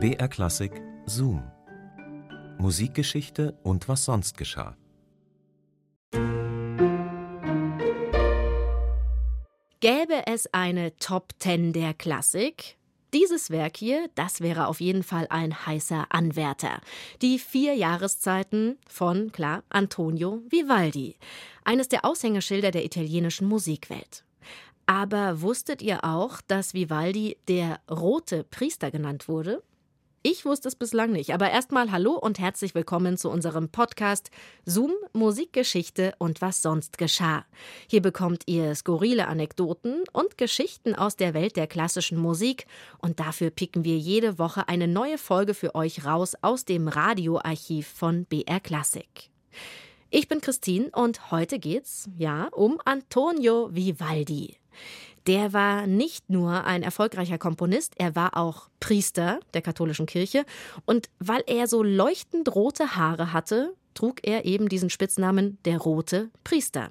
BR Klassik Zoom. Musikgeschichte und was sonst geschah. Gäbe es eine Top 10 der Klassik? Dieses Werk hier, das wäre auf jeden Fall ein heißer Anwärter. Die vier Jahreszeiten von, klar, Antonio Vivaldi. Eines der Aushängeschilder der italienischen Musikwelt. Aber wusstet ihr auch, dass Vivaldi der rote Priester genannt wurde? Ich wusste es bislang nicht, aber erstmal hallo und herzlich willkommen zu unserem Podcast Zoom Musikgeschichte und was sonst geschah. Hier bekommt ihr skurrile Anekdoten und Geschichten aus der Welt der klassischen Musik und dafür picken wir jede Woche eine neue Folge für euch raus aus dem Radioarchiv von BR Classic. Ich bin Christine und heute geht's, ja, um Antonio Vivaldi. Der war nicht nur ein erfolgreicher Komponist, er war auch Priester der katholischen Kirche. Und weil er so leuchtend rote Haare hatte, trug er eben diesen Spitznamen der rote Priester.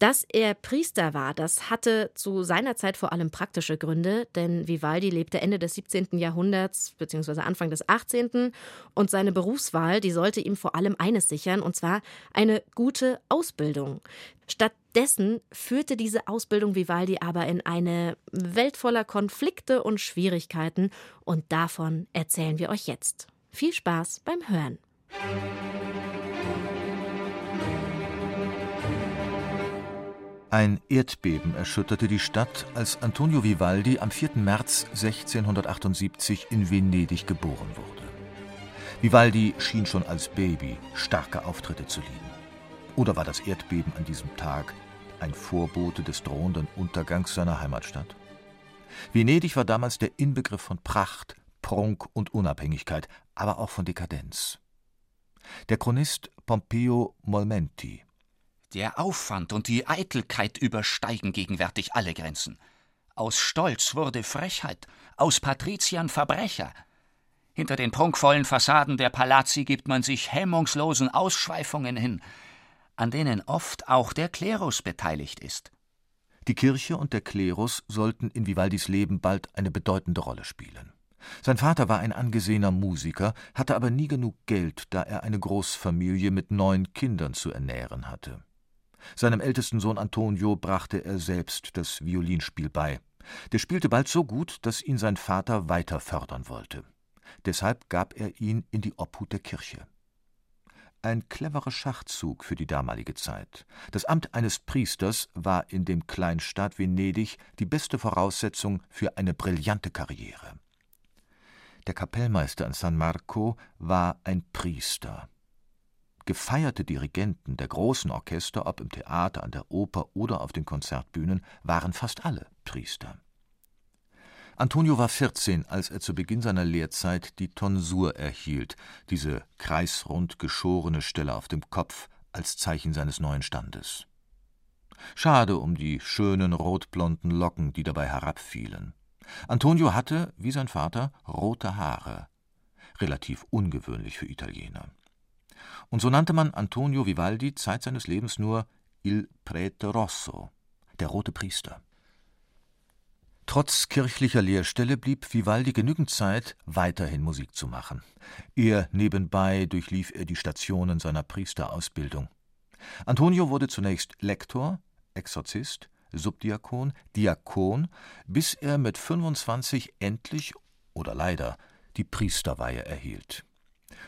Dass er Priester war, das hatte zu seiner Zeit vor allem praktische Gründe, denn Vivaldi lebte Ende des 17. Jahrhunderts bzw. Anfang des 18. und seine Berufswahl, die sollte ihm vor allem eines sichern, und zwar eine gute Ausbildung. Stattdessen führte diese Ausbildung Vivaldi aber in eine Welt voller Konflikte und Schwierigkeiten, und davon erzählen wir euch jetzt. Viel Spaß beim Hören. Ein Erdbeben erschütterte die Stadt, als Antonio Vivaldi am 4. März 1678 in Venedig geboren wurde. Vivaldi schien schon als Baby starke Auftritte zu lieben. Oder war das Erdbeben an diesem Tag ein Vorbote des drohenden Untergangs seiner Heimatstadt? Venedig war damals der Inbegriff von Pracht, Prunk und Unabhängigkeit, aber auch von Dekadenz. Der Chronist Pompeo Molmenti der Aufwand und die Eitelkeit übersteigen gegenwärtig alle Grenzen. Aus Stolz wurde Frechheit, aus Patriziern Verbrecher. Hinter den prunkvollen Fassaden der Palazzi gibt man sich hemmungslosen Ausschweifungen hin, an denen oft auch der Klerus beteiligt ist. Die Kirche und der Klerus sollten in Vivaldis Leben bald eine bedeutende Rolle spielen. Sein Vater war ein angesehener Musiker, hatte aber nie genug Geld, da er eine Großfamilie mit neun Kindern zu ernähren hatte. Seinem ältesten Sohn Antonio brachte er selbst das Violinspiel bei. Der spielte bald so gut, dass ihn sein Vater weiter fördern wollte. Deshalb gab er ihn in die Obhut der Kirche. Ein cleverer Schachzug für die damalige Zeit. Das Amt eines Priesters war in dem Kleinstaat Venedig die beste Voraussetzung für eine brillante Karriere. Der Kapellmeister in San Marco war ein Priester. Gefeierte Dirigenten der großen Orchester, ob im Theater, an der Oper oder auf den Konzertbühnen, waren fast alle Priester. Antonio war 14, als er zu Beginn seiner Lehrzeit die Tonsur erhielt, diese kreisrund geschorene Stelle auf dem Kopf als Zeichen seines neuen Standes. Schade um die schönen rotblonden Locken, die dabei herabfielen. Antonio hatte, wie sein Vater, rote Haare, relativ ungewöhnlich für Italiener und so nannte man Antonio Vivaldi Zeit seines Lebens nur Il Prete Rosso, der rote Priester. Trotz kirchlicher Lehrstelle blieb Vivaldi genügend Zeit, weiterhin Musik zu machen. Eher nebenbei durchlief er die Stationen seiner Priesterausbildung. Antonio wurde zunächst Lektor, Exorzist, Subdiakon, Diakon, bis er mit 25 endlich oder leider die Priesterweihe erhielt.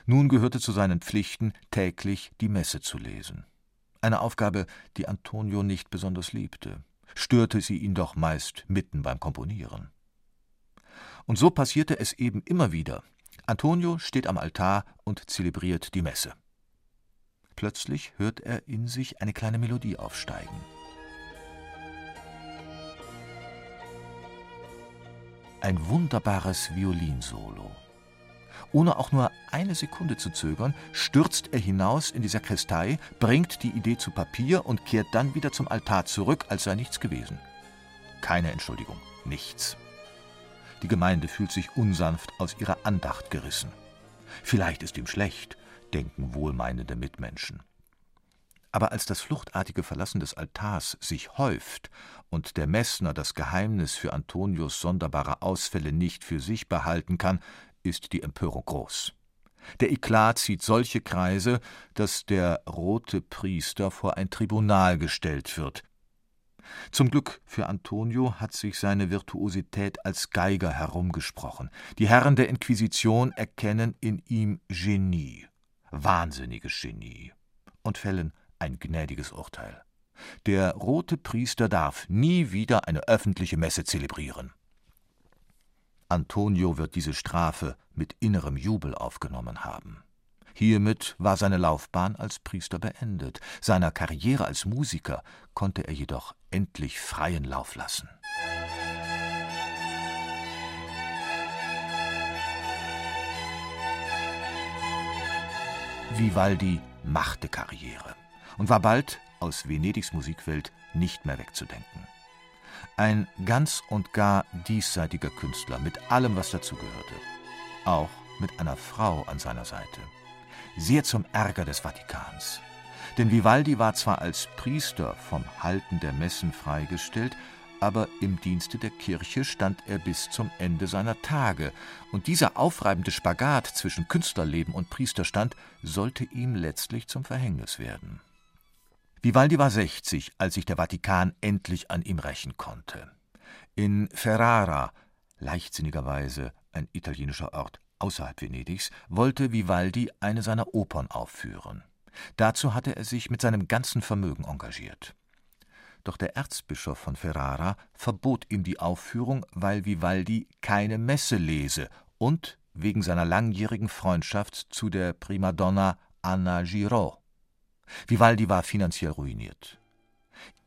Nun gehörte zu seinen Pflichten, täglich die Messe zu lesen. Eine Aufgabe, die Antonio nicht besonders liebte, störte sie ihn doch meist mitten beim Komponieren. Und so passierte es eben immer wieder. Antonio steht am Altar und zelebriert die Messe. Plötzlich hört er in sich eine kleine Melodie aufsteigen. Ein wunderbares Violinsolo. Ohne auch nur eine Sekunde zu zögern, stürzt er hinaus in die Sakristei, bringt die Idee zu Papier und kehrt dann wieder zum Altar zurück, als sei nichts gewesen. Keine Entschuldigung, nichts. Die Gemeinde fühlt sich unsanft aus ihrer Andacht gerissen. Vielleicht ist ihm schlecht, denken wohlmeinende Mitmenschen. Aber als das fluchtartige Verlassen des Altars sich häuft und der Messner das Geheimnis für Antonius sonderbare Ausfälle nicht für sich behalten kann, ist die Empörung groß. Der Eklat zieht solche Kreise, dass der rote Priester vor ein Tribunal gestellt wird. Zum Glück für Antonio hat sich seine Virtuosität als Geiger herumgesprochen. Die Herren der Inquisition erkennen in ihm Genie, wahnsinniges Genie, und fällen ein gnädiges Urteil. Der rote Priester darf nie wieder eine öffentliche Messe zelebrieren. Antonio wird diese Strafe mit innerem Jubel aufgenommen haben. Hiermit war seine Laufbahn als Priester beendet, seiner Karriere als Musiker konnte er jedoch endlich freien Lauf lassen. Vivaldi machte Karriere und war bald aus Venedigs Musikwelt nicht mehr wegzudenken. Ein ganz und gar diesseitiger Künstler mit allem, was dazugehörte. Auch mit einer Frau an seiner Seite. Sehr zum Ärger des Vatikans. Denn Vivaldi war zwar als Priester vom Halten der Messen freigestellt, aber im Dienste der Kirche stand er bis zum Ende seiner Tage, und dieser aufreibende Spagat zwischen Künstlerleben und Priesterstand sollte ihm letztlich zum Verhängnis werden. Vivaldi war 60, als sich der Vatikan endlich an ihm rächen konnte. In Ferrara, leichtsinnigerweise ein italienischer Ort außerhalb Venedigs, wollte Vivaldi eine seiner Opern aufführen. Dazu hatte er sich mit seinem ganzen Vermögen engagiert. Doch der Erzbischof von Ferrara verbot ihm die Aufführung, weil Vivaldi keine Messe lese und wegen seiner langjährigen Freundschaft zu der Primadonna Anna Giraud. Vivaldi war finanziell ruiniert.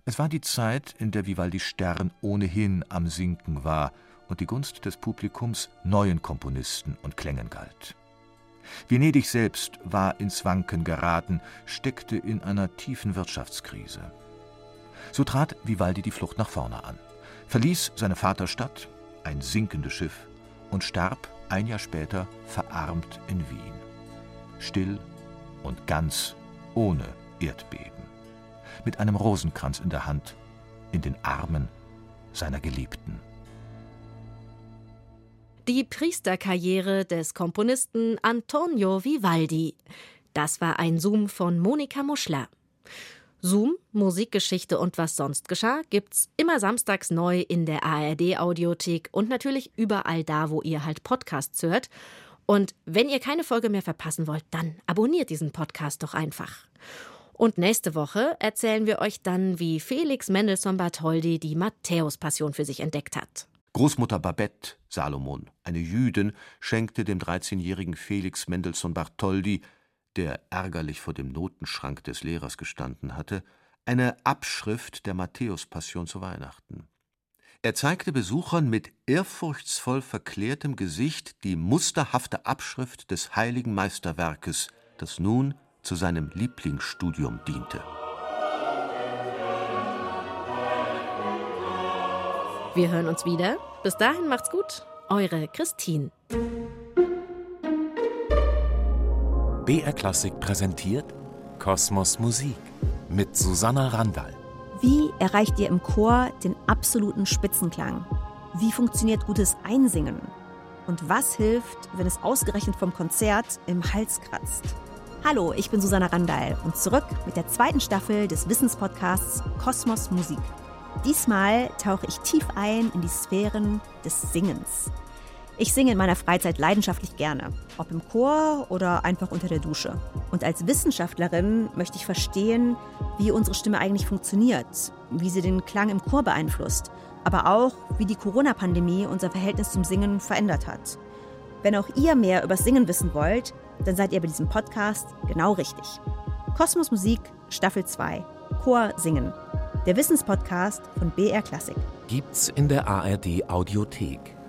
Es war die Zeit, in der Vivaldi Stern ohnehin am Sinken war und die Gunst des Publikums neuen Komponisten und Klängen galt. Venedig selbst war ins Wanken geraten, steckte in einer tiefen Wirtschaftskrise. So trat Vivaldi die Flucht nach vorne an, verließ seine Vaterstadt, ein sinkendes Schiff, und starb ein Jahr später verarmt in Wien. Still und ganz ohne Erdbeben, mit einem Rosenkranz in der Hand, in den Armen seiner Geliebten. Die Priesterkarriere des Komponisten Antonio Vivaldi. Das war ein Zoom von Monika Muschler. Zoom, Musikgeschichte und was sonst geschah, gibt's immer samstags neu in der ARD Audiothek und natürlich überall da, wo ihr halt Podcasts hört. Und wenn ihr keine Folge mehr verpassen wollt, dann abonniert diesen Podcast doch einfach. Und nächste Woche erzählen wir euch dann, wie Felix Mendelssohn Bartholdy die Matthäus-Passion für sich entdeckt hat. Großmutter Babette Salomon, eine Jüdin, schenkte dem 13-jährigen Felix Mendelssohn Bartholdy, der ärgerlich vor dem Notenschrank des Lehrers gestanden hatte, eine Abschrift der Matthäus-Passion zu Weihnachten. Er zeigte Besuchern mit ehrfurchtsvoll verklärtem Gesicht die musterhafte Abschrift des heiligen Meisterwerkes, das nun zu seinem Lieblingsstudium diente. Wir hören uns wieder. Bis dahin macht's gut. Eure Christine. BR Klassik präsentiert Kosmos Musik mit Susanna Randall. Erreicht ihr im Chor den absoluten Spitzenklang? Wie funktioniert gutes Einsingen? Und was hilft, wenn es ausgerechnet vom Konzert im Hals kratzt? Hallo, ich bin Susanna Randall und zurück mit der zweiten Staffel des Wissenspodcasts Kosmos Musik. Diesmal tauche ich tief ein in die Sphären des Singens. Ich singe in meiner Freizeit leidenschaftlich gerne, ob im Chor oder einfach unter der Dusche. Und als Wissenschaftlerin möchte ich verstehen, wie unsere Stimme eigentlich funktioniert, wie sie den Klang im Chor beeinflusst, aber auch, wie die Corona-Pandemie unser Verhältnis zum Singen verändert hat. Wenn auch ihr mehr über Singen wissen wollt, dann seid ihr bei diesem Podcast genau richtig. Kosmos Musik, Staffel 2, Chor Singen. Der Wissenspodcast von BR Klassik. Gibt's in der ARD Audiothek